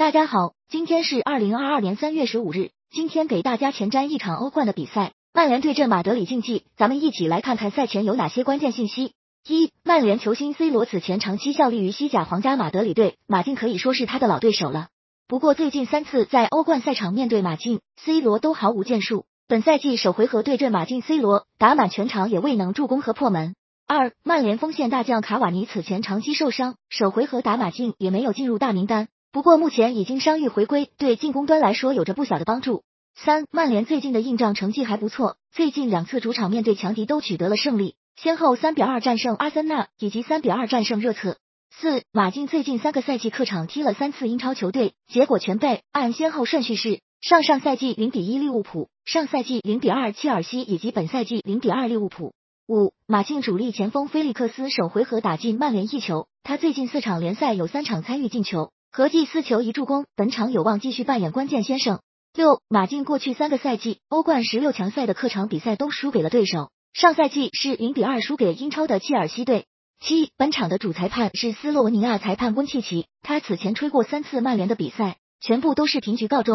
大家好，今天是二零二二年三月十五日。今天给大家前瞻一场欧冠的比赛，曼联对阵马德里竞技。咱们一起来看看赛前有哪些关键信息。一、曼联球星 C 罗此前长期效力于西甲皇家马德里队，马竞可以说是他的老对手了。不过最近三次在欧冠赛场面对马竞，C 罗都毫无建树。本赛季首回合对阵马竞，C 罗打满全场也未能助攻和破门。二、曼联锋线大将卡瓦尼此前长期受伤，首回合打马竞也没有进入大名单。不过目前已经伤愈回归，对进攻端来说有着不小的帮助。三，曼联最近的硬仗成绩还不错，最近两次主场面对强敌都取得了胜利，先后三比二战胜阿森纳以及三比二战胜热刺。四，马竞最近三个赛季客场踢了三次英超球队，结果全败，按先后顺序是上上赛季零比一利物浦，上赛季零比二切尔西以及本赛季零比二利物浦。五，马竞主力前锋菲利克斯首回合打进曼联一球，他最近四场联赛有三场参与进球。合计四球一助攻，本场有望继续扮演关键先生。六，马竞过去三个赛季欧冠十六强赛的客场比赛都输给了对手，上赛季是零比二输给英超的切尔西队。七，本场的主裁判是斯洛文尼亚裁判温契奇，他此前吹过三次曼联的比赛，全部都是平局告终。